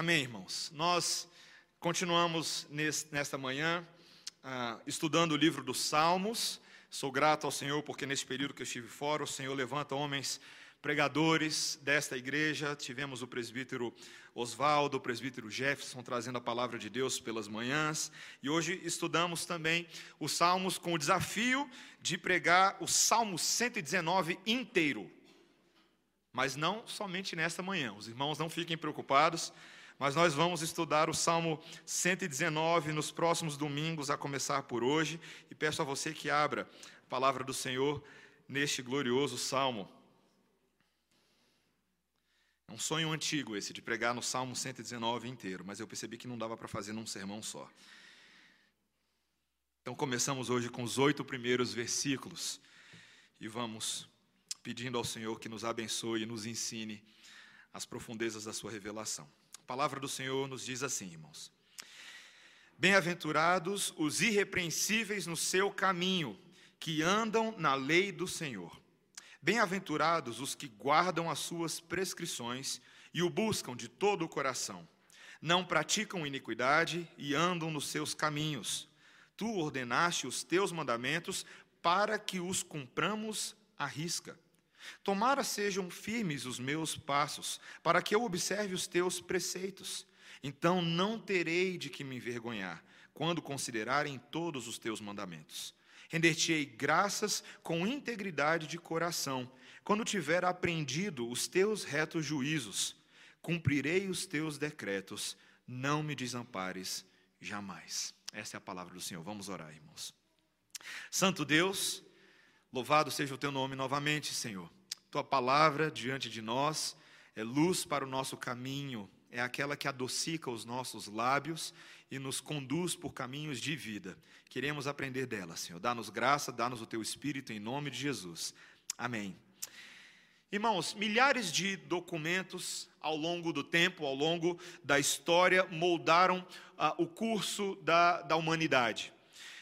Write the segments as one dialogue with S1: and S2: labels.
S1: Amém, irmãos. Nós continuamos nesta manhã uh, estudando o livro dos Salmos. Sou grato ao Senhor porque nesse período que eu estive fora, o Senhor levanta homens pregadores desta igreja. Tivemos o presbítero Oswaldo, o presbítero Jefferson trazendo a palavra de Deus pelas manhãs. E hoje estudamos também os Salmos com o desafio de pregar o Salmo 119 inteiro. Mas não somente nesta manhã. Os irmãos não fiquem preocupados mas nós vamos estudar o Salmo 119 nos próximos domingos, a começar por hoje, e peço a você que abra a palavra do Senhor neste glorioso salmo. É um sonho antigo esse de pregar no Salmo 119 inteiro, mas eu percebi que não dava para fazer num sermão só. Então começamos hoje com os oito primeiros versículos e vamos pedindo ao Senhor que nos abençoe e nos ensine as profundezas da sua revelação palavra do Senhor nos diz assim, irmãos: Bem-aventurados os irrepreensíveis no seu caminho, que andam na lei do Senhor. Bem-aventurados os que guardam as suas prescrições e o buscam de todo o coração. Não praticam iniquidade e andam nos seus caminhos. Tu ordenaste os teus mandamentos para que os cumpramos à risca. Tomara sejam firmes os meus passos, para que eu observe os teus preceitos. Então não terei de que me envergonhar, quando considerarem todos os teus mandamentos. Render-te-ei graças com integridade de coração, quando tiver aprendido os teus retos juízos. Cumprirei os teus decretos, não me desampares jamais. Essa é a palavra do Senhor. Vamos orar, irmãos. Santo Deus, Louvado seja o teu nome novamente, Senhor. Tua palavra diante de nós é luz para o nosso caminho, é aquela que adocica os nossos lábios e nos conduz por caminhos de vida. Queremos aprender dela, Senhor. Dá-nos graça, dá-nos o teu espírito em nome de Jesus. Amém. Irmãos, milhares de documentos ao longo do tempo, ao longo da história, moldaram uh, o curso da, da humanidade.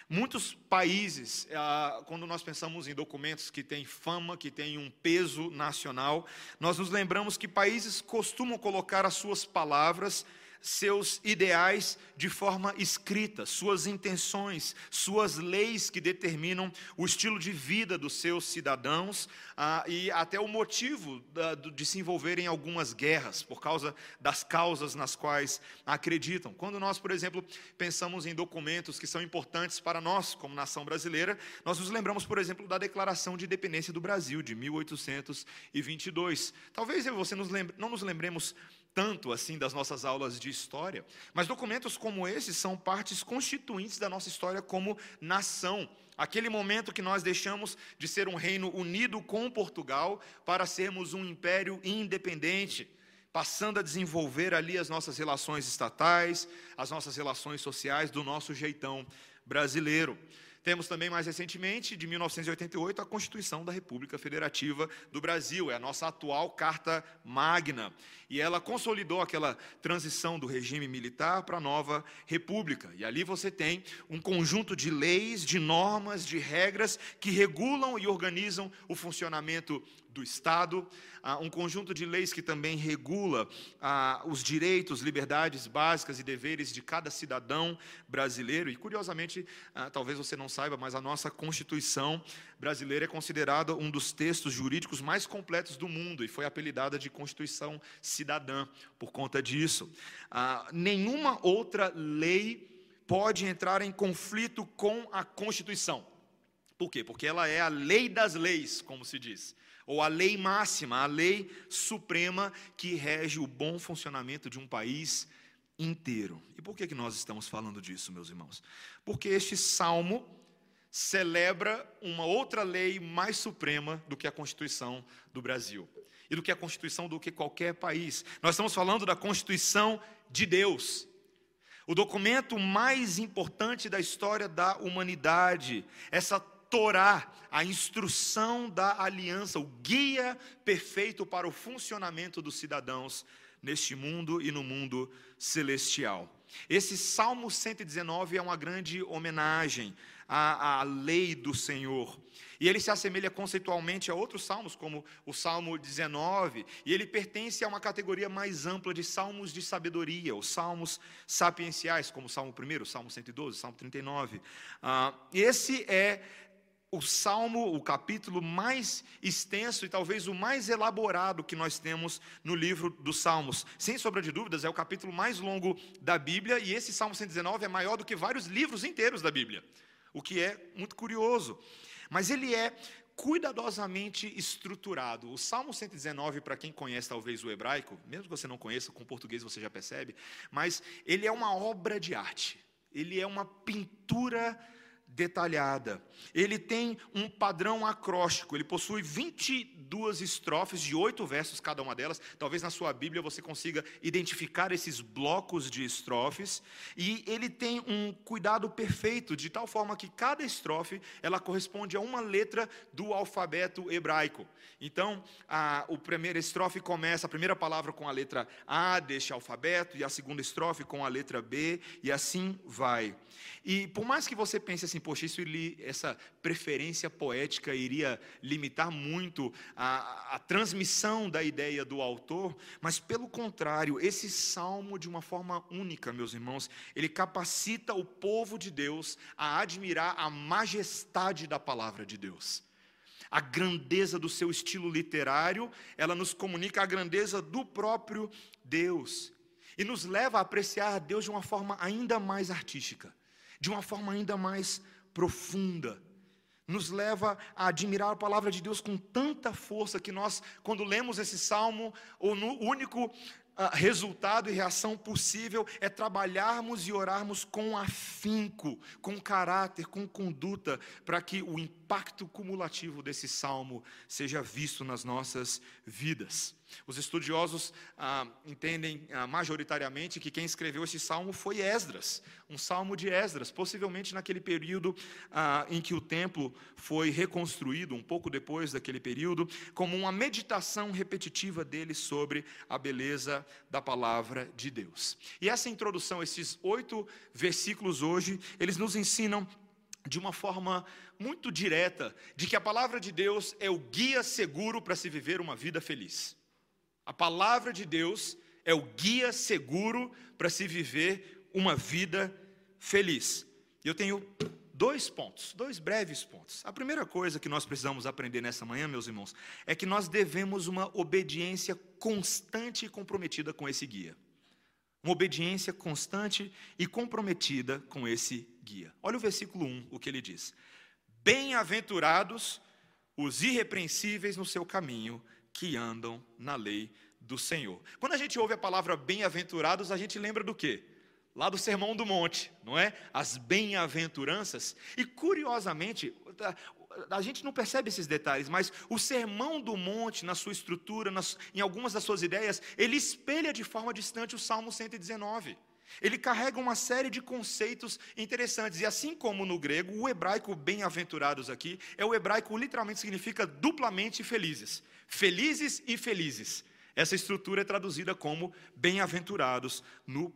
S1: Muitos países, ah, quando nós pensamos em documentos que têm fama, que têm um peso nacional, nós nos lembramos que países costumam colocar as suas palavras seus ideais de forma escrita, suas intenções, suas leis que determinam o estilo de vida dos seus cidadãos ah, e até o motivo da, de se envolver em algumas guerras, por causa das causas nas quais acreditam. Quando nós, por exemplo, pensamos em documentos que são importantes para nós, como nação brasileira, nós nos lembramos, por exemplo, da Declaração de Independência do Brasil, de 1822. Talvez você nos lembre, não nos lembremos tanto assim das nossas aulas de história, mas documentos como esses são partes constituintes da nossa história como nação. Aquele momento que nós deixamos de ser um reino unido com Portugal para sermos um império independente, passando a desenvolver ali as nossas relações estatais, as nossas relações sociais do nosso jeitão brasileiro. Temos também, mais recentemente, de 1988, a Constituição da República Federativa do Brasil, é a nossa atual Carta Magna. E ela consolidou aquela transição do regime militar para a nova república. E ali você tem um conjunto de leis, de normas, de regras que regulam e organizam o funcionamento do Estado, um conjunto de leis que também regula os direitos, liberdades básicas e deveres de cada cidadão brasileiro. E, curiosamente, talvez você não saiba, mas a nossa Constituição brasileira é considerada um dos textos jurídicos mais completos do mundo e foi apelidada de Constituição Cidadã por conta disso. nenhuma outra lei pode entrar em conflito com a Constituição. Por quê? Porque ela é a lei das leis, como se diz ou a lei máxima, a lei suprema que rege o bom funcionamento de um país inteiro. E por que, que nós estamos falando disso, meus irmãos? Porque este salmo celebra uma outra lei mais suprema do que a Constituição do Brasil e do que a Constituição do que qualquer país. Nós estamos falando da Constituição de Deus. O documento mais importante da história da humanidade, essa Torá, a instrução da aliança, o guia perfeito para o funcionamento dos cidadãos neste mundo e no mundo celestial. Esse Salmo 119 é uma grande homenagem à, à lei do Senhor. E ele se assemelha conceitualmente a outros salmos, como o Salmo 19, e ele pertence a uma categoria mais ampla de salmos de sabedoria, os salmos sapienciais, como o Salmo 1, o Salmo 112, o Salmo 39. Ah, esse é o salmo, o capítulo mais extenso e talvez o mais elaborado que nós temos no livro dos Salmos. Sem sombra de dúvidas, é o capítulo mais longo da Bíblia e esse Salmo 119 é maior do que vários livros inteiros da Bíblia, o que é muito curioso. Mas ele é cuidadosamente estruturado. O Salmo 119, para quem conhece talvez o hebraico, mesmo que você não conheça, com português você já percebe, mas ele é uma obra de arte. Ele é uma pintura detalhada. Ele tem um padrão acróstico, ele possui 22 estrofes de oito versos cada uma delas. Talvez na sua Bíblia você consiga identificar esses blocos de estrofes, e ele tem um cuidado perfeito de tal forma que cada estrofe ela corresponde a uma letra do alfabeto hebraico. Então, a, o primeiro estrofe começa a primeira palavra com a letra A deste alfabeto e a segunda estrofe com a letra B e assim vai. E por mais que você pense assim, poxa, isso, essa preferência poética iria limitar muito a, a transmissão da ideia do autor, mas pelo contrário, esse salmo, de uma forma única, meus irmãos, ele capacita o povo de Deus a admirar a majestade da palavra de Deus. A grandeza do seu estilo literário, ela nos comunica a grandeza do próprio Deus e nos leva a apreciar Deus de uma forma ainda mais artística de uma forma ainda mais profunda. Nos leva a admirar a palavra de Deus com tanta força que nós, quando lemos esse salmo, o único ah, resultado e reação possível é trabalharmos e orarmos com afinco, com caráter, com conduta, para que o impacto cumulativo desse salmo seja visto nas nossas vidas. Os estudiosos ah, entendem ah, majoritariamente que quem escreveu esse salmo foi Esdras, um salmo de Esdras, possivelmente naquele período ah, em que o templo foi reconstruído, um pouco depois daquele período, como uma meditação repetitiva dele sobre a beleza da palavra de Deus. E essa introdução, esses oito versículos hoje, eles nos ensinam de uma forma muito direta de que a palavra de Deus é o guia seguro para se viver uma vida feliz. A palavra de Deus é o guia seguro para se viver uma vida feliz. Eu tenho dois pontos, dois breves pontos. A primeira coisa que nós precisamos aprender nessa manhã, meus irmãos, é que nós devemos uma obediência constante e comprometida com esse guia. Uma obediência constante e comprometida com esse guia. Olha o versículo 1, o que ele diz: Bem-aventurados os irrepreensíveis no seu caminho, que andam na lei do Senhor. Quando a gente ouve a palavra bem-aventurados, a gente lembra do quê? Lá do Sermão do Monte, não é? As bem-aventuranças. E curiosamente, a gente não percebe esses detalhes, mas o Sermão do Monte, na sua estrutura, nas, em algumas das suas ideias, ele espelha de forma distante o Salmo 119. Ele carrega uma série de conceitos interessantes. E assim como no grego, o hebraico bem-aventurados aqui é o hebraico literalmente significa duplamente felizes. Felizes e felizes. Essa estrutura é traduzida como bem-aventurados no,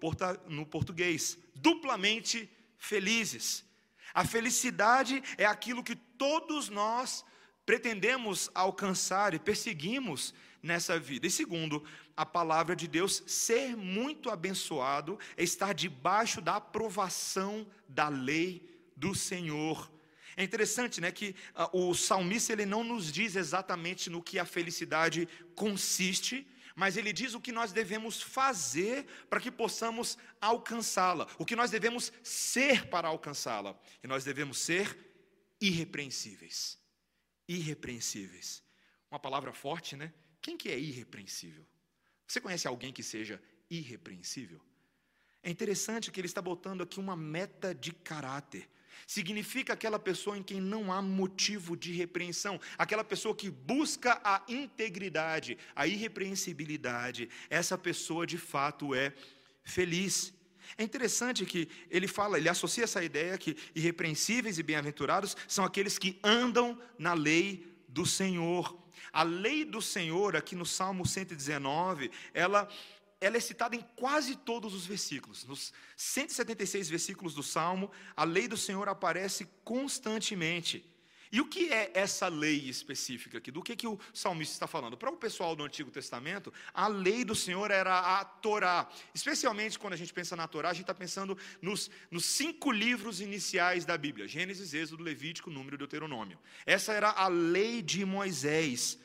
S1: no português. Duplamente felizes. A felicidade é aquilo que todos nós pretendemos alcançar e perseguimos nessa vida. E segundo, a palavra de Deus, ser muito abençoado é estar debaixo da aprovação da lei do Senhor. É interessante, né, que uh, o salmista ele não nos diz exatamente no que a felicidade consiste, mas ele diz o que nós devemos fazer para que possamos alcançá-la, o que nós devemos ser para alcançá-la. E nós devemos ser irrepreensíveis. Irrepreensíveis. Uma palavra forte, né? Quem que é irrepreensível? Você conhece alguém que seja irrepreensível? É interessante que ele está botando aqui uma meta de caráter. Significa aquela pessoa em quem não há motivo de repreensão, aquela pessoa que busca a integridade, a irrepreensibilidade. Essa pessoa de fato é feliz. É interessante que ele fala, ele associa essa ideia que irrepreensíveis e bem-aventurados são aqueles que andam na lei do Senhor. A lei do Senhor, aqui no Salmo 119, ela ela é citada em quase todos os versículos. Nos 176 versículos do Salmo, a lei do Senhor aparece constantemente. E o que é essa lei específica aqui? Do que, que o salmista está falando? Para o pessoal do Antigo Testamento, a lei do Senhor era a Torá. Especialmente quando a gente pensa na Torá, a gente está pensando nos, nos cinco livros iniciais da Bíblia: Gênesis, Êxodo, Levítico, Número e Deuteronômio. Essa era a lei de Moisés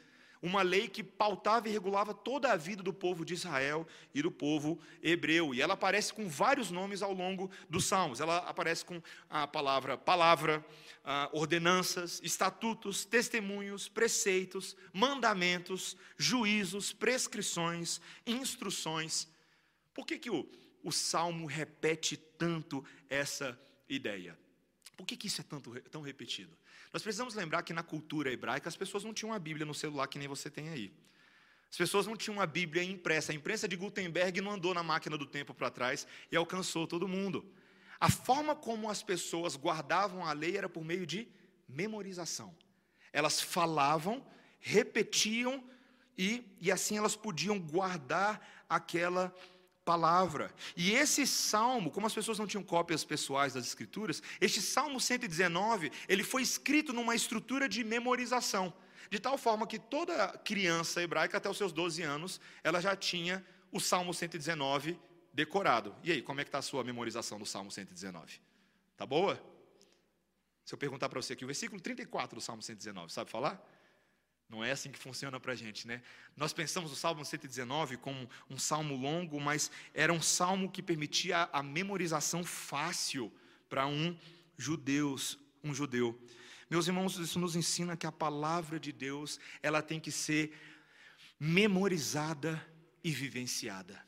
S1: uma lei que pautava e regulava toda a vida do povo de Israel e do povo hebreu. E ela aparece com vários nomes ao longo dos Salmos. Ela aparece com a palavra palavra, ordenanças, estatutos, testemunhos, preceitos, mandamentos, juízos, prescrições, instruções. Por que, que o, o Salmo repete tanto essa ideia? Por que, que isso é tanto, tão repetido? Nós precisamos lembrar que na cultura hebraica as pessoas não tinham uma Bíblia no celular que nem você tem aí. As pessoas não tinham uma Bíblia impressa. A imprensa de Gutenberg não andou na máquina do tempo para trás e alcançou todo mundo. A forma como as pessoas guardavam a lei era por meio de memorização. Elas falavam, repetiam e, e assim elas podiam guardar aquela palavra. E esse salmo, como as pessoas não tinham cópias pessoais das escrituras, este salmo 119, ele foi escrito numa estrutura de memorização, de tal forma que toda criança hebraica até os seus 12 anos, ela já tinha o salmo 119 decorado. E aí, como é que está a sua memorização do salmo 119? Tá boa? Se eu perguntar para você aqui o versículo 34 do salmo 119, sabe falar? Não é assim que funciona para a gente, né? Nós pensamos o Salmo 119 como um salmo longo, mas era um salmo que permitia a memorização fácil para um judeus, um judeu. Meus irmãos, isso nos ensina que a palavra de Deus, ela tem que ser memorizada e vivenciada.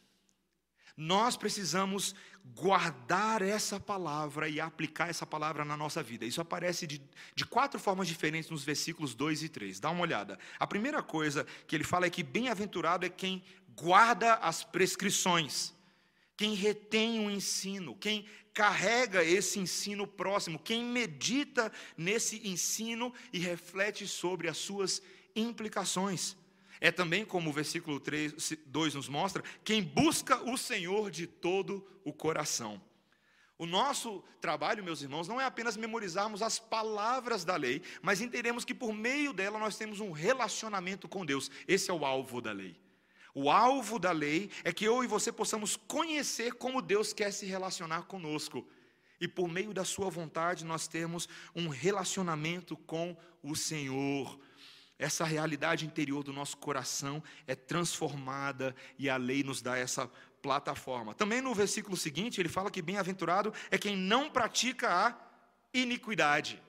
S1: Nós precisamos guardar essa palavra e aplicar essa palavra na nossa vida. Isso aparece de, de quatro formas diferentes nos versículos 2 e 3. Dá uma olhada. A primeira coisa que ele fala é que bem-aventurado é quem guarda as prescrições, quem retém o ensino, quem carrega esse ensino próximo, quem medita nesse ensino e reflete sobre as suas implicações. É também, como o versículo 3, 2 nos mostra, quem busca o Senhor de todo o coração. O nosso trabalho, meus irmãos, não é apenas memorizarmos as palavras da lei, mas entendemos que por meio dela nós temos um relacionamento com Deus. Esse é o alvo da lei. O alvo da lei é que eu e você possamos conhecer como Deus quer se relacionar conosco. E por meio da Sua vontade nós temos um relacionamento com o Senhor. Essa realidade interior do nosso coração é transformada e a lei nos dá essa plataforma. Também no versículo seguinte, ele fala que bem-aventurado é quem não pratica a iniquidade.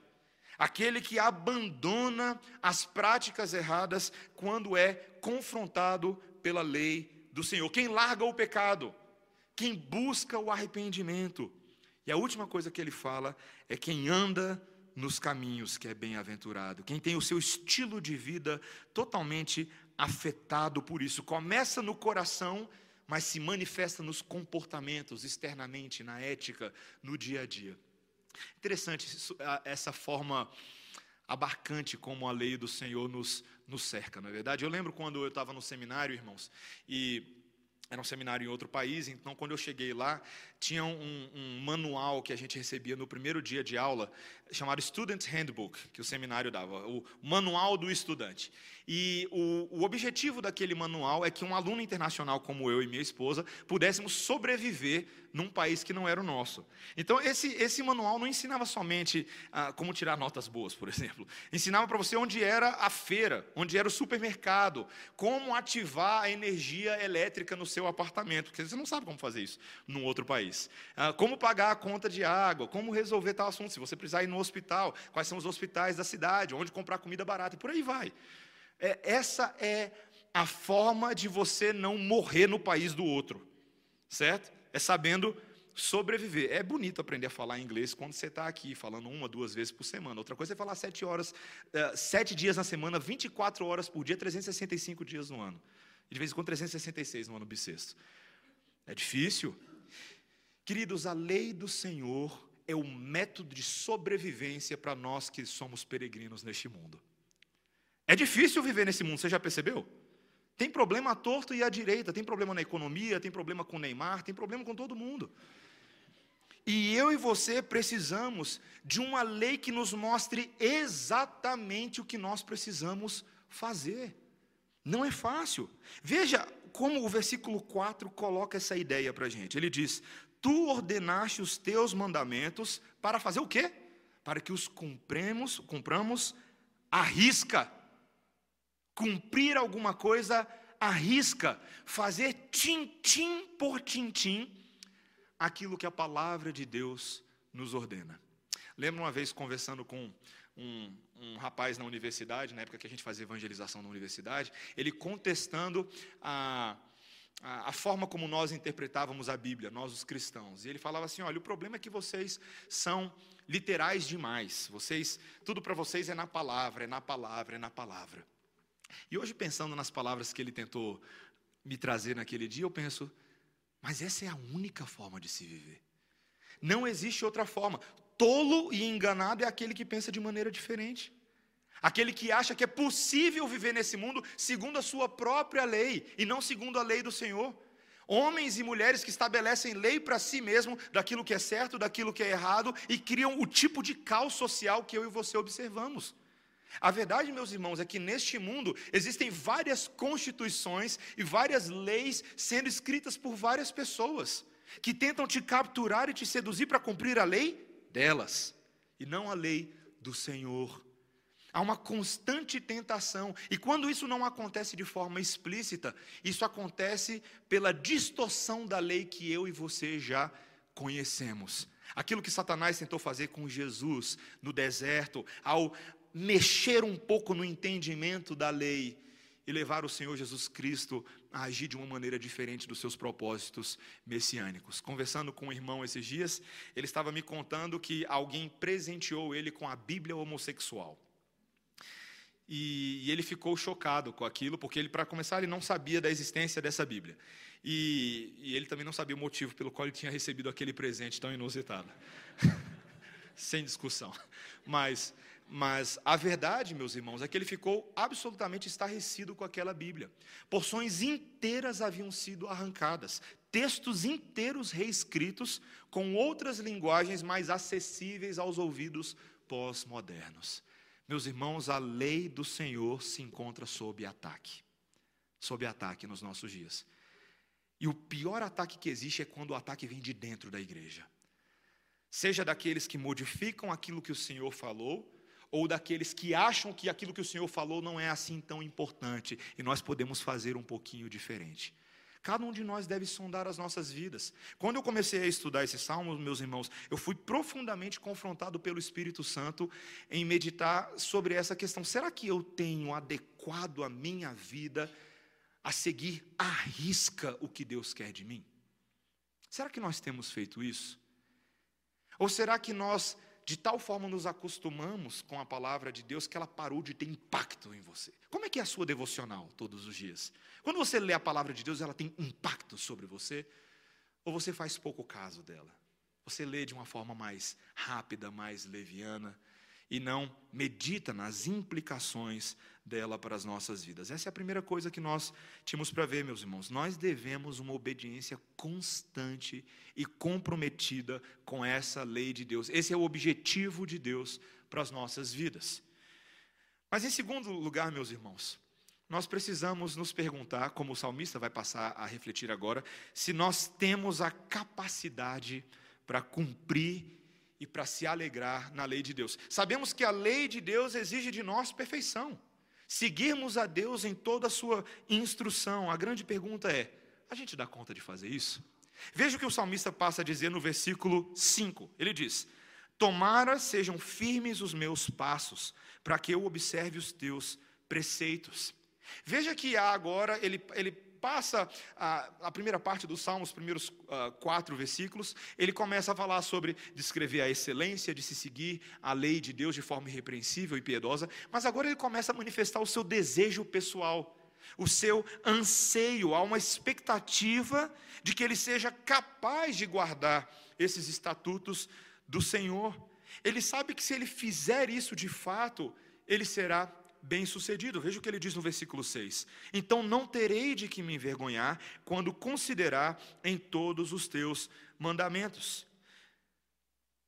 S1: Aquele que abandona as práticas erradas quando é confrontado pela lei do Senhor. Quem larga o pecado, quem busca o arrependimento. E a última coisa que ele fala é quem anda nos caminhos que é bem-aventurado, quem tem o seu estilo de vida totalmente afetado por isso. Começa no coração, mas se manifesta nos comportamentos, externamente, na ética, no dia a dia. Interessante essa forma abarcante como a lei do Senhor nos, nos cerca, não é verdade? Eu lembro quando eu estava no seminário, irmãos, e era um seminário em outro país, então quando eu cheguei lá, tinha um, um, manual que a gente recebia no primeiro dia de aula, chamado Student Handbook, que o seminário dava, o manual do estudante. E o, o objetivo daquele manual é que um aluno internacional como eu e minha esposa pudéssemos sobreviver num país que não era o nosso. Então, esse, esse manual não ensinava somente ah, como tirar notas boas, por exemplo. Ensinava para você onde era a feira, onde era o supermercado, como ativar a energia elétrica no seu apartamento, porque você não sabe como fazer isso num outro país. Ah, como pagar a conta de água, como resolver tal assunto, se você precisar ir no hospital, quais são os hospitais da cidade, onde comprar comida barata, e por aí vai. É, essa é a forma de você não morrer no país do outro, certo? É sabendo sobreviver. É bonito aprender a falar inglês quando você está aqui, falando uma, duas vezes por semana. Outra coisa é falar sete horas, uh, sete dias na semana, 24 horas por dia, 365 dias no ano. E de vez em quando 366 no ano bissexto. É difícil. Queridos, a lei do Senhor é o método de sobrevivência para nós que somos peregrinos neste mundo. É difícil viver nesse mundo, você já percebeu? Tem problema à torto e à direita, tem problema na economia, tem problema com Neymar, tem problema com todo mundo. E eu e você precisamos de uma lei que nos mostre exatamente o que nós precisamos fazer. Não é fácil. Veja como o versículo 4 coloca essa ideia para a gente. Ele diz: Tu ordenaste os teus mandamentos para fazer o quê? Para que os cumpremos, cumpramos à risca. Cumprir alguma coisa à risca. Fazer tintim por tintim aquilo que a palavra de Deus nos ordena. Lembro uma vez conversando com um, um, rapaz na universidade, na época que a gente fazia evangelização na universidade, ele contestando a, a, a, forma como nós interpretávamos a Bíblia, nós os cristãos. E ele falava assim: olha, o problema é que vocês são literais demais. Vocês, tudo para vocês é na palavra, é na palavra, é na palavra. E hoje, pensando nas palavras que ele tentou me trazer naquele dia, eu penso, mas essa é a única forma de se viver. Não existe outra forma. Tolo e enganado é aquele que pensa de maneira diferente. Aquele que acha que é possível viver nesse mundo segundo a sua própria lei e não segundo a lei do Senhor. Homens e mulheres que estabelecem lei para si mesmo daquilo que é certo, daquilo que é errado e criam o tipo de caos social que eu e você observamos. A verdade, meus irmãos, é que neste mundo existem várias constituições e várias leis sendo escritas por várias pessoas que tentam te capturar e te seduzir para cumprir a lei delas e não a lei do Senhor. Há uma constante tentação, e quando isso não acontece de forma explícita, isso acontece pela distorção da lei que eu e você já conhecemos. Aquilo que Satanás tentou fazer com Jesus no deserto, ao mexer um pouco no entendimento da lei e levar o Senhor Jesus Cristo a agir de uma maneira diferente dos seus propósitos messiânicos. Conversando com um irmão esses dias, ele estava me contando que alguém presenteou ele com a Bíblia homossexual. E, e ele ficou chocado com aquilo, porque ele, para começar, ele não sabia da existência dessa Bíblia. E, e ele também não sabia o motivo pelo qual ele tinha recebido aquele presente tão inusitado. Sem discussão. Mas mas a verdade, meus irmãos, é que ele ficou absolutamente estarrecido com aquela Bíblia. Porções inteiras haviam sido arrancadas, textos inteiros reescritos com outras linguagens mais acessíveis aos ouvidos pós-modernos. Meus irmãos, a lei do Senhor se encontra sob ataque. Sob ataque nos nossos dias. E o pior ataque que existe é quando o ataque vem de dentro da igreja. Seja daqueles que modificam aquilo que o Senhor falou, ou daqueles que acham que aquilo que o Senhor falou não é assim tão importante e nós podemos fazer um pouquinho diferente. Cada um de nós deve sondar as nossas vidas. Quando eu comecei a estudar esse salmo, meus irmãos, eu fui profundamente confrontado pelo Espírito Santo em meditar sobre essa questão. Será que eu tenho adequado a minha vida a seguir à risca o que Deus quer de mim? Será que nós temos feito isso? Ou será que nós de tal forma nos acostumamos com a palavra de Deus que ela parou de ter impacto em você. Como é que é a sua devocional todos os dias? Quando você lê a palavra de Deus, ela tem impacto sobre você? Ou você faz pouco caso dela? Você lê de uma forma mais rápida, mais leviana? E não medita nas implicações dela para as nossas vidas. Essa é a primeira coisa que nós tínhamos para ver, meus irmãos. Nós devemos uma obediência constante e comprometida com essa lei de Deus. Esse é o objetivo de Deus para as nossas vidas. Mas em segundo lugar, meus irmãos, nós precisamos nos perguntar, como o salmista vai passar a refletir agora, se nós temos a capacidade para cumprir e para se alegrar na lei de Deus. Sabemos que a lei de Deus exige de nós perfeição. Seguirmos a Deus em toda a sua instrução. A grande pergunta é: a gente dá conta de fazer isso? Veja o que o salmista passa a dizer no versículo 5. Ele diz: Tomara sejam firmes os meus passos, para que eu observe os teus preceitos. Veja que há agora, ele, ele passa a, a primeira parte do Salmo, os primeiros uh, quatro versículos, ele começa a falar sobre descrever a excelência de se seguir a lei de Deus de forma irrepreensível e piedosa, mas agora ele começa a manifestar o seu desejo pessoal, o seu anseio, há uma expectativa de que ele seja capaz de guardar esses estatutos do Senhor. Ele sabe que se ele fizer isso de fato, ele será bem-sucedido. Veja o que ele diz no versículo 6. Então não terei de que me envergonhar quando considerar em todos os teus mandamentos.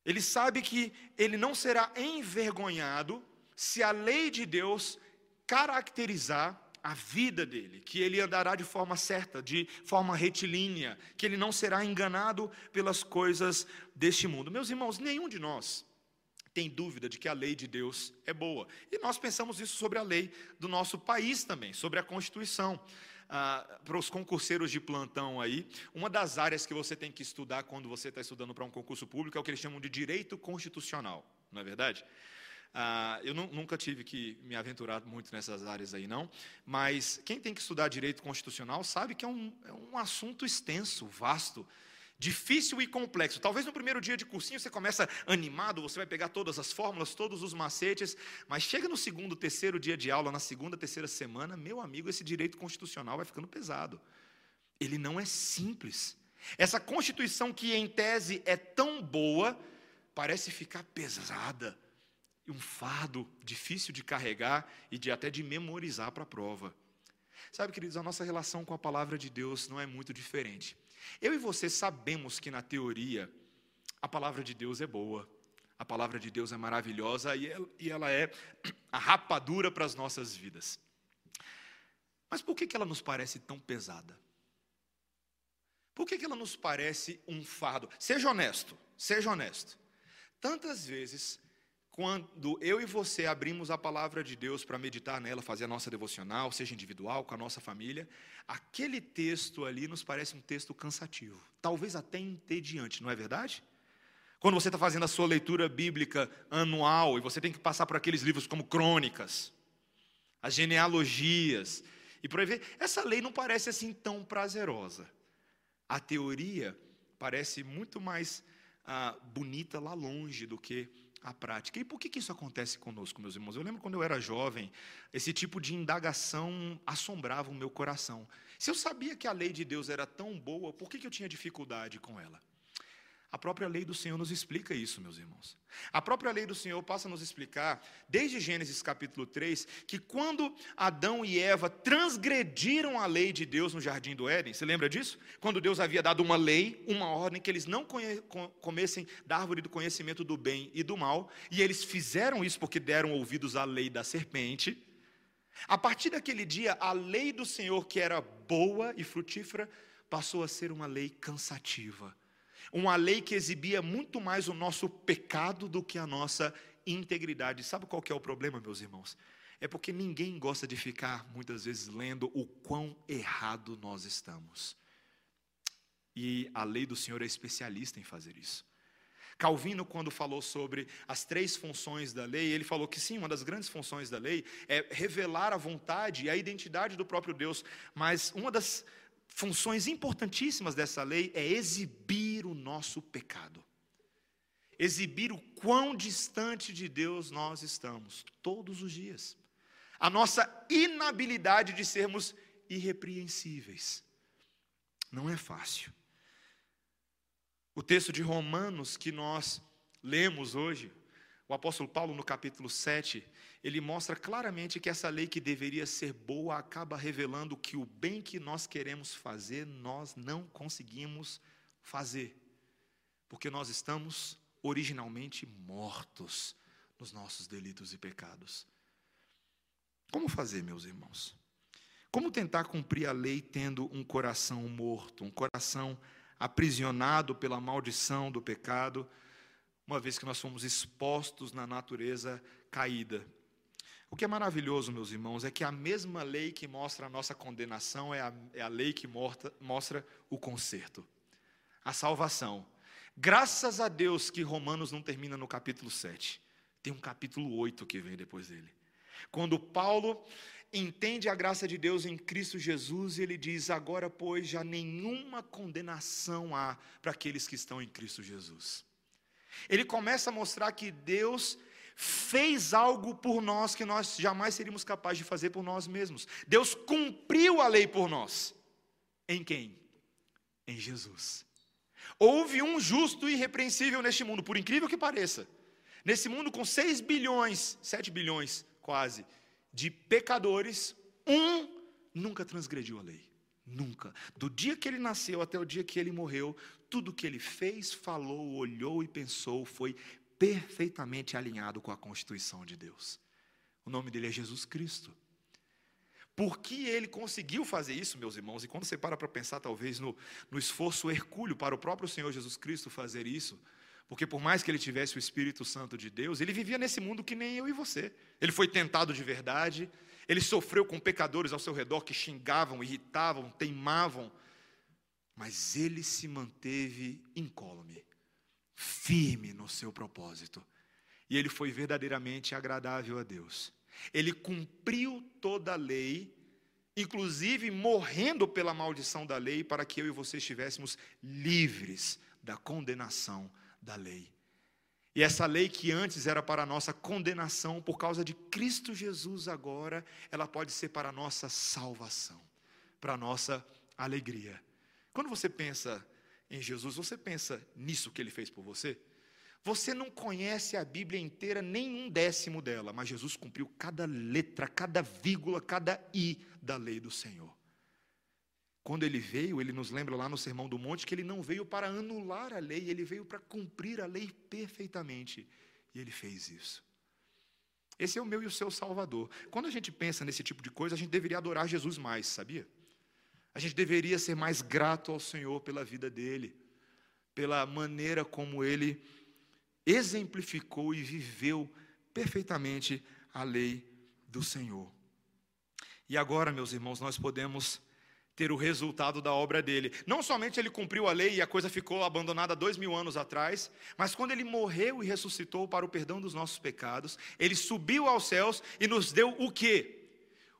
S1: Ele sabe que ele não será envergonhado se a lei de Deus caracterizar a vida dele, que ele andará de forma certa, de forma retilínea, que ele não será enganado pelas coisas deste mundo. Meus irmãos, nenhum de nós tem dúvida de que a lei de Deus é boa. E nós pensamos isso sobre a lei do nosso país também, sobre a Constituição. Ah, para os concurseiros de plantão aí, uma das áreas que você tem que estudar quando você está estudando para um concurso público é o que eles chamam de direito constitucional, não é verdade? Ah, eu nunca tive que me aventurar muito nessas áreas aí, não, mas quem tem que estudar direito constitucional sabe que é um, é um assunto extenso, vasto difícil e complexo. Talvez no primeiro dia de cursinho você começa animado, você vai pegar todas as fórmulas, todos os macetes, mas chega no segundo, terceiro dia de aula, na segunda, terceira semana, meu amigo, esse direito constitucional vai ficando pesado. Ele não é simples. Essa Constituição que em tese é tão boa, parece ficar pesada, um fardo difícil de carregar e de até de memorizar para a prova. Sabe, queridos, a nossa relação com a palavra de Deus não é muito diferente. Eu e você sabemos que na teoria a palavra de Deus é boa, a palavra de Deus é maravilhosa e ela é a rapadura para as nossas vidas. Mas por que ela nos parece tão pesada? Por que ela nos parece um fardo? Seja honesto, seja honesto. Tantas vezes quando eu e você abrimos a palavra de Deus para meditar nela, fazer a nossa devocional, seja individual, com a nossa família, aquele texto ali nos parece um texto cansativo, talvez até entediante, não é verdade? Quando você está fazendo a sua leitura bíblica anual e você tem que passar por aqueles livros como crônicas, as genealogias, e por aí ver, essa lei não parece assim tão prazerosa. A teoria parece muito mais ah, bonita lá longe do que a prática. E por que, que isso acontece conosco, meus irmãos? Eu lembro quando eu era jovem, esse tipo de indagação assombrava o meu coração. Se eu sabia que a lei de Deus era tão boa, por que, que eu tinha dificuldade com ela? A própria lei do Senhor nos explica isso, meus irmãos. A própria lei do Senhor passa a nos explicar, desde Gênesis capítulo 3, que quando Adão e Eva transgrediram a lei de Deus no jardim do Éden, você lembra disso? Quando Deus havia dado uma lei, uma ordem, que eles não comessem da árvore do conhecimento do bem e do mal, e eles fizeram isso porque deram ouvidos à lei da serpente. A partir daquele dia, a lei do Senhor, que era boa e frutífera, passou a ser uma lei cansativa uma lei que exibia muito mais o nosso pecado do que a nossa integridade. Sabe qual que é o problema, meus irmãos? É porque ninguém gosta de ficar muitas vezes lendo o quão errado nós estamos. E a lei do Senhor é especialista em fazer isso. Calvino, quando falou sobre as três funções da lei, ele falou que sim, uma das grandes funções da lei é revelar a vontade e a identidade do próprio Deus, mas uma das funções importantíssimas dessa lei é exibir o nosso pecado. Exibir o quão distante de Deus nós estamos, todos os dias. A nossa inabilidade de sermos irrepreensíveis. Não é fácil. O texto de Romanos que nós lemos hoje, o apóstolo Paulo, no capítulo 7, ele mostra claramente que essa lei que deveria ser boa acaba revelando que o bem que nós queremos fazer, nós não conseguimos fazer, porque nós estamos originalmente mortos nos nossos delitos e pecados. Como fazer, meus irmãos? Como tentar cumprir a lei tendo um coração morto, um coração aprisionado pela maldição do pecado, uma vez que nós fomos expostos na natureza caída? O que é maravilhoso, meus irmãos, é que a mesma lei que mostra a nossa condenação é a, é a lei que mostra, mostra o conserto, a salvação. Graças a Deus que Romanos não termina no capítulo 7, tem um capítulo 8 que vem depois dele. Quando Paulo entende a graça de Deus em Cristo Jesus, ele diz: Agora, pois, já nenhuma condenação há para aqueles que estão em Cristo Jesus. Ele começa a mostrar que Deus fez algo por nós que nós jamais seríamos capazes de fazer por nós mesmos. Deus cumpriu a lei por nós. Em quem? Em Jesus. Houve um justo e irrepreensível neste mundo, por incrível que pareça. Nesse mundo com 6 bilhões, 7 bilhões quase, de pecadores, um nunca transgrediu a lei. Nunca. Do dia que ele nasceu até o dia que ele morreu, tudo que ele fez, falou, olhou e pensou foi perfeitamente alinhado com a Constituição de Deus. O nome dele é Jesus Cristo. Por que ele conseguiu fazer isso, meus irmãos? E quando você para para pensar, talvez, no, no esforço hercúleo para o próprio Senhor Jesus Cristo fazer isso, porque por mais que ele tivesse o Espírito Santo de Deus, ele vivia nesse mundo que nem eu e você. Ele foi tentado de verdade, ele sofreu com pecadores ao seu redor que xingavam, irritavam, teimavam, mas ele se manteve incólume, firme no seu propósito. E ele foi verdadeiramente agradável a Deus. Ele cumpriu toda a lei, inclusive morrendo pela maldição da lei, para que eu e você estivéssemos livres da condenação da lei. E essa lei que antes era para a nossa condenação, por causa de Cristo Jesus agora, ela pode ser para a nossa salvação, para a nossa alegria. Quando você pensa em Jesus, você pensa nisso que ele fez por você? Você não conhece a Bíblia inteira, nem um décimo dela, mas Jesus cumpriu cada letra, cada vírgula, cada i da lei do Senhor. Quando ele veio, ele nos lembra lá no Sermão do Monte que ele não veio para anular a lei, ele veio para cumprir a lei perfeitamente. E ele fez isso. Esse é o meu e o seu Salvador. Quando a gente pensa nesse tipo de coisa, a gente deveria adorar Jesus mais, sabia? A gente deveria ser mais grato ao Senhor pela vida dele, pela maneira como ele exemplificou e viveu perfeitamente a lei do Senhor. E agora, meus irmãos, nós podemos ter o resultado da obra dele. Não somente ele cumpriu a lei e a coisa ficou abandonada dois mil anos atrás, mas quando ele morreu e ressuscitou para o perdão dos nossos pecados, ele subiu aos céus e nos deu o quê?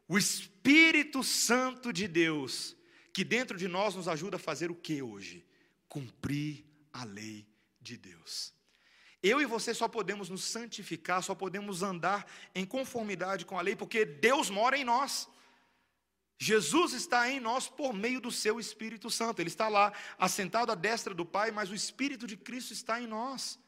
S1: O Espírito Santo de Deus, que dentro de nós nos ajuda a fazer o que hoje? Cumprir a lei de Deus. Eu e você só podemos nos santificar, só podemos andar em conformidade com a lei, porque Deus mora em nós. Jesus está em nós por meio do seu Espírito Santo. Ele está lá, assentado à destra do Pai, mas o Espírito de Cristo está em nós.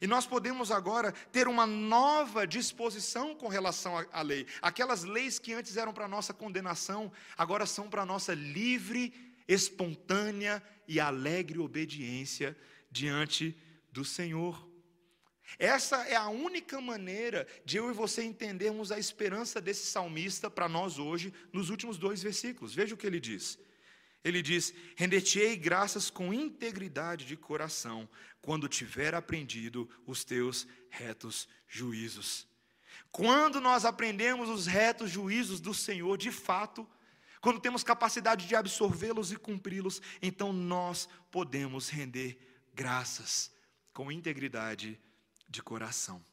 S1: E nós podemos agora ter uma nova disposição com relação à lei. Aquelas leis que antes eram para nossa condenação, agora são para nossa livre, espontânea e alegre obediência diante do Senhor. Essa é a única maneira de eu e você entendermos a esperança desse salmista para nós hoje, nos últimos dois versículos. Veja o que ele diz. Ele diz: Render-te-ei graças com integridade de coração, quando tiver aprendido os teus retos juízos. Quando nós aprendemos os retos juízos do Senhor, de fato, quando temos capacidade de absorvê-los e cumpri-los, então nós podemos render graças com integridade de coração.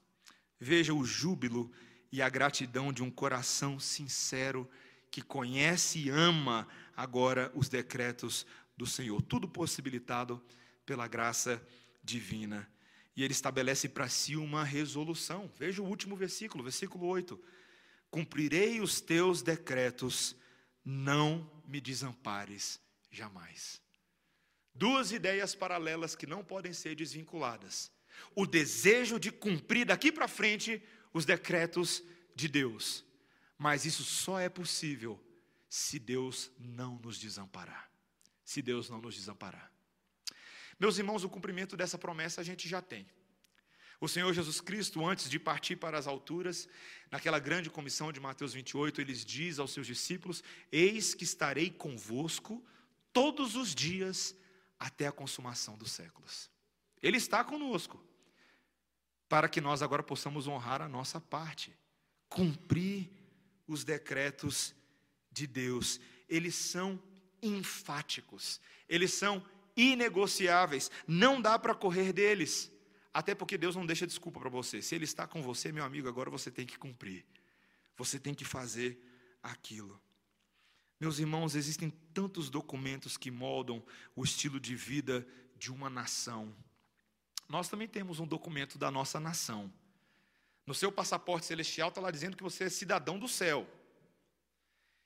S1: Veja o júbilo e a gratidão de um coração sincero que conhece e ama agora os decretos do Senhor, tudo possibilitado pela graça divina. E ele estabelece para si uma resolução. Veja o último versículo, versículo 8: Cumprirei os teus decretos, não me desampares jamais. Duas ideias paralelas que não podem ser desvinculadas o desejo de cumprir daqui para frente os decretos de Deus. Mas isso só é possível se Deus não nos desamparar. Se Deus não nos desamparar. Meus irmãos, o cumprimento dessa promessa a gente já tem. O Senhor Jesus Cristo, antes de partir para as alturas, naquela grande comissão de Mateus 28, ele diz aos seus discípulos: Eis que estarei convosco todos os dias até a consumação dos séculos. Ele está conosco para que nós agora possamos honrar a nossa parte, cumprir os decretos de Deus. Eles são enfáticos, eles são inegociáveis, não dá para correr deles. Até porque Deus não deixa desculpa para você. Se Ele está com você, meu amigo, agora você tem que cumprir. Você tem que fazer aquilo. Meus irmãos, existem tantos documentos que moldam o estilo de vida de uma nação nós também temos um documento da nossa nação. No seu passaporte celestial está lá dizendo que você é cidadão do céu.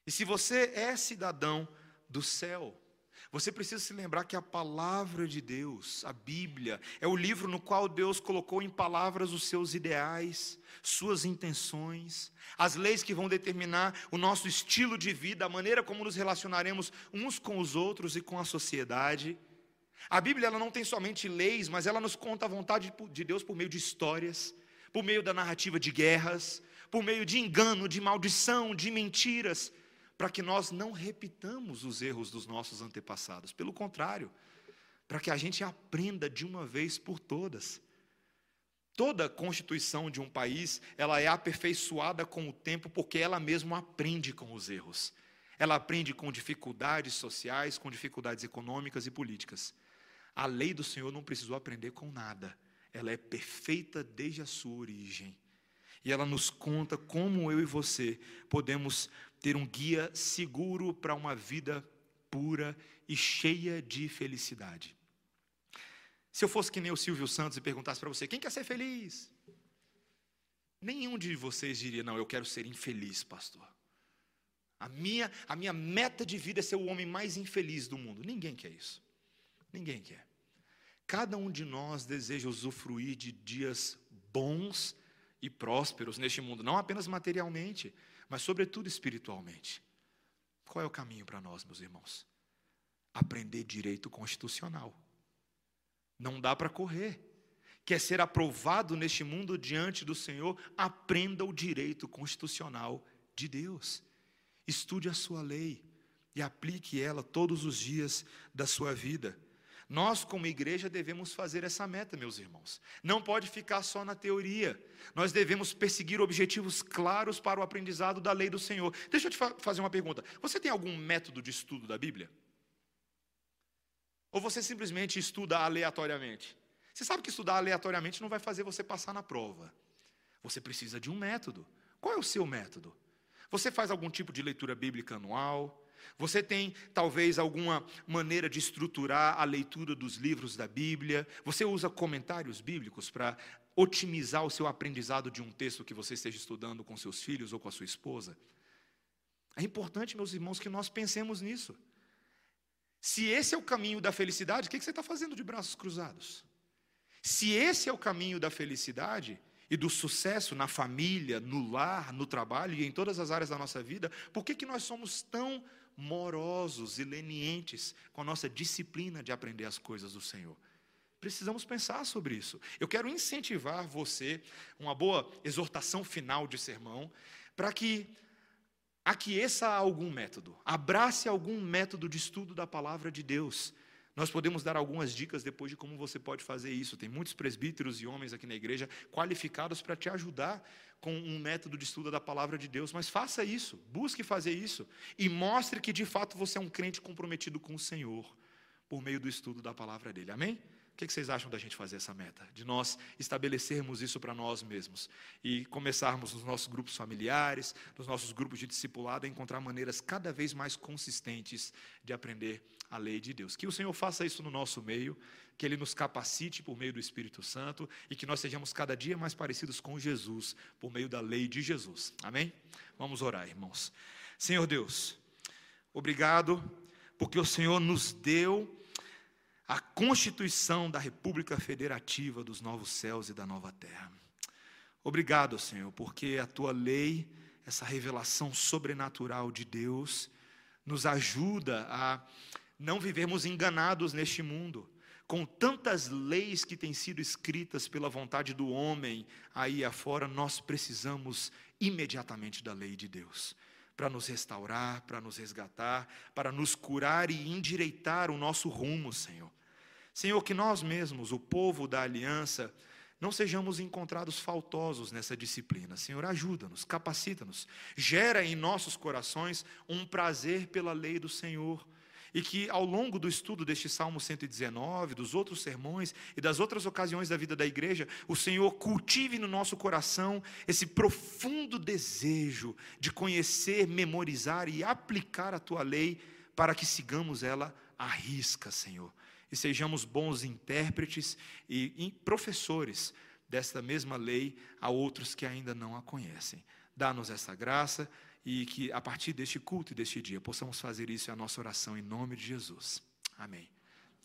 S1: E se você é cidadão do céu, Você precisa se lembrar que a palavra de Deus, a Bíblia, é o livro no qual Deus colocou em palavras os seus ideais, suas intenções, as leis que vão determinar o nosso estilo de vida, a maneira como nos relacionaremos uns com os outros e com a sociedade. A Bíblia ela não tem somente leis, mas ela nos conta a vontade de Deus por meio de histórias, por meio da narrativa de guerras, por meio de engano, de maldição, de mentiras para que nós não repitamos os erros dos nossos antepassados. Pelo contrário, para que a gente aprenda de uma vez por todas. Toda constituição de um país, ela é aperfeiçoada com o tempo porque ela mesma aprende com os erros. Ela aprende com dificuldades sociais, com dificuldades econômicas e políticas. A lei do Senhor não precisou aprender com nada. Ela é perfeita desde a sua origem. E ela nos conta como eu e você podemos ter um guia seguro para uma vida pura e cheia de felicidade. Se eu fosse que nem o Silvio Santos e perguntasse para você, quem quer ser feliz? Nenhum de vocês diria, não, eu quero ser infeliz, pastor. A minha, a minha meta de vida é ser o homem mais infeliz do mundo. Ninguém quer isso. Ninguém quer. Cada um de nós deseja usufruir de dias bons e prósperos neste mundo, não apenas materialmente, mas sobretudo espiritualmente. Qual é o caminho para nós, meus irmãos? Aprender direito constitucional. Não dá para correr. Quer ser aprovado neste mundo diante do Senhor? Aprenda o direito constitucional de Deus. Estude a sua lei e aplique ela todos os dias da sua vida. Nós, como igreja, devemos fazer essa meta, meus irmãos. Não pode ficar só na teoria. Nós devemos perseguir objetivos claros para o aprendizado da lei do Senhor. Deixa eu te fa fazer uma pergunta. Você tem algum método de estudo da Bíblia? Ou você simplesmente estuda aleatoriamente? Você sabe que estudar aleatoriamente não vai fazer você passar na prova. Você precisa de um método. Qual é o seu método? Você faz algum tipo de leitura bíblica anual? Você tem talvez alguma maneira de estruturar a leitura dos livros da Bíblia? Você usa comentários bíblicos para otimizar o seu aprendizado de um texto que você esteja estudando com seus filhos ou com a sua esposa? É importante, meus irmãos, que nós pensemos nisso. Se esse é o caminho da felicidade, o que você está fazendo de braços cruzados? Se esse é o caminho da felicidade e do sucesso na família, no lar, no trabalho e em todas as áreas da nossa vida, por que, que nós somos tão morosos e lenientes com a nossa disciplina de aprender as coisas do Senhor. Precisamos pensar sobre isso. Eu quero incentivar você, uma boa exortação final de sermão, para que aqueça algum método, abrace algum método de estudo da palavra de Deus. Nós podemos dar algumas dicas depois de como você pode fazer isso. Tem muitos presbíteros e homens aqui na igreja qualificados para te ajudar com um método de estudo da palavra de Deus, mas faça isso, busque fazer isso e mostre que de fato você é um crente comprometido com o Senhor por meio do estudo da palavra dele. Amém? O que vocês acham da gente fazer essa meta? De nós estabelecermos isso para nós mesmos e começarmos nos nossos grupos familiares, nos nossos grupos de discipulado, a encontrar maneiras cada vez mais consistentes de aprender a lei de Deus. Que o Senhor faça isso no nosso meio, que Ele nos capacite por meio do Espírito Santo e que nós sejamos cada dia mais parecidos com Jesus por meio da lei de Jesus. Amém? Vamos orar, irmãos. Senhor Deus, obrigado porque o Senhor nos deu a constituição da República Federativa dos novos céus e da nova terra. Obrigado, Senhor, porque a tua lei, essa revelação sobrenatural de Deus, nos ajuda a não vivermos enganados neste mundo, com tantas leis que têm sido escritas pela vontade do homem aí afora, nós precisamos imediatamente da lei de Deus para nos restaurar, para nos resgatar, para nos curar e endireitar o nosso rumo, Senhor. Senhor, que nós mesmos, o povo da aliança, não sejamos encontrados faltosos nessa disciplina. Senhor, ajuda-nos, capacita-nos, gera em nossos corações um prazer pela lei do Senhor. E que ao longo do estudo deste Salmo 119, dos outros sermões e das outras ocasiões da vida da igreja, o Senhor cultive no nosso coração esse profundo desejo de conhecer, memorizar e aplicar a tua lei para que sigamos ela à risca, Senhor e sejamos bons intérpretes e professores desta mesma lei a outros que ainda não a conhecem. Dá-nos essa graça e que a partir deste culto e deste dia possamos fazer isso é a nossa oração em nome de Jesus. Amém.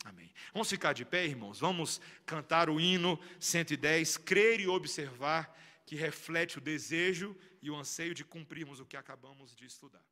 S1: Amém. Vamos ficar de pé, irmãos? Vamos cantar o hino 110, crer e observar, que reflete o desejo e o anseio de cumprirmos o que acabamos de estudar.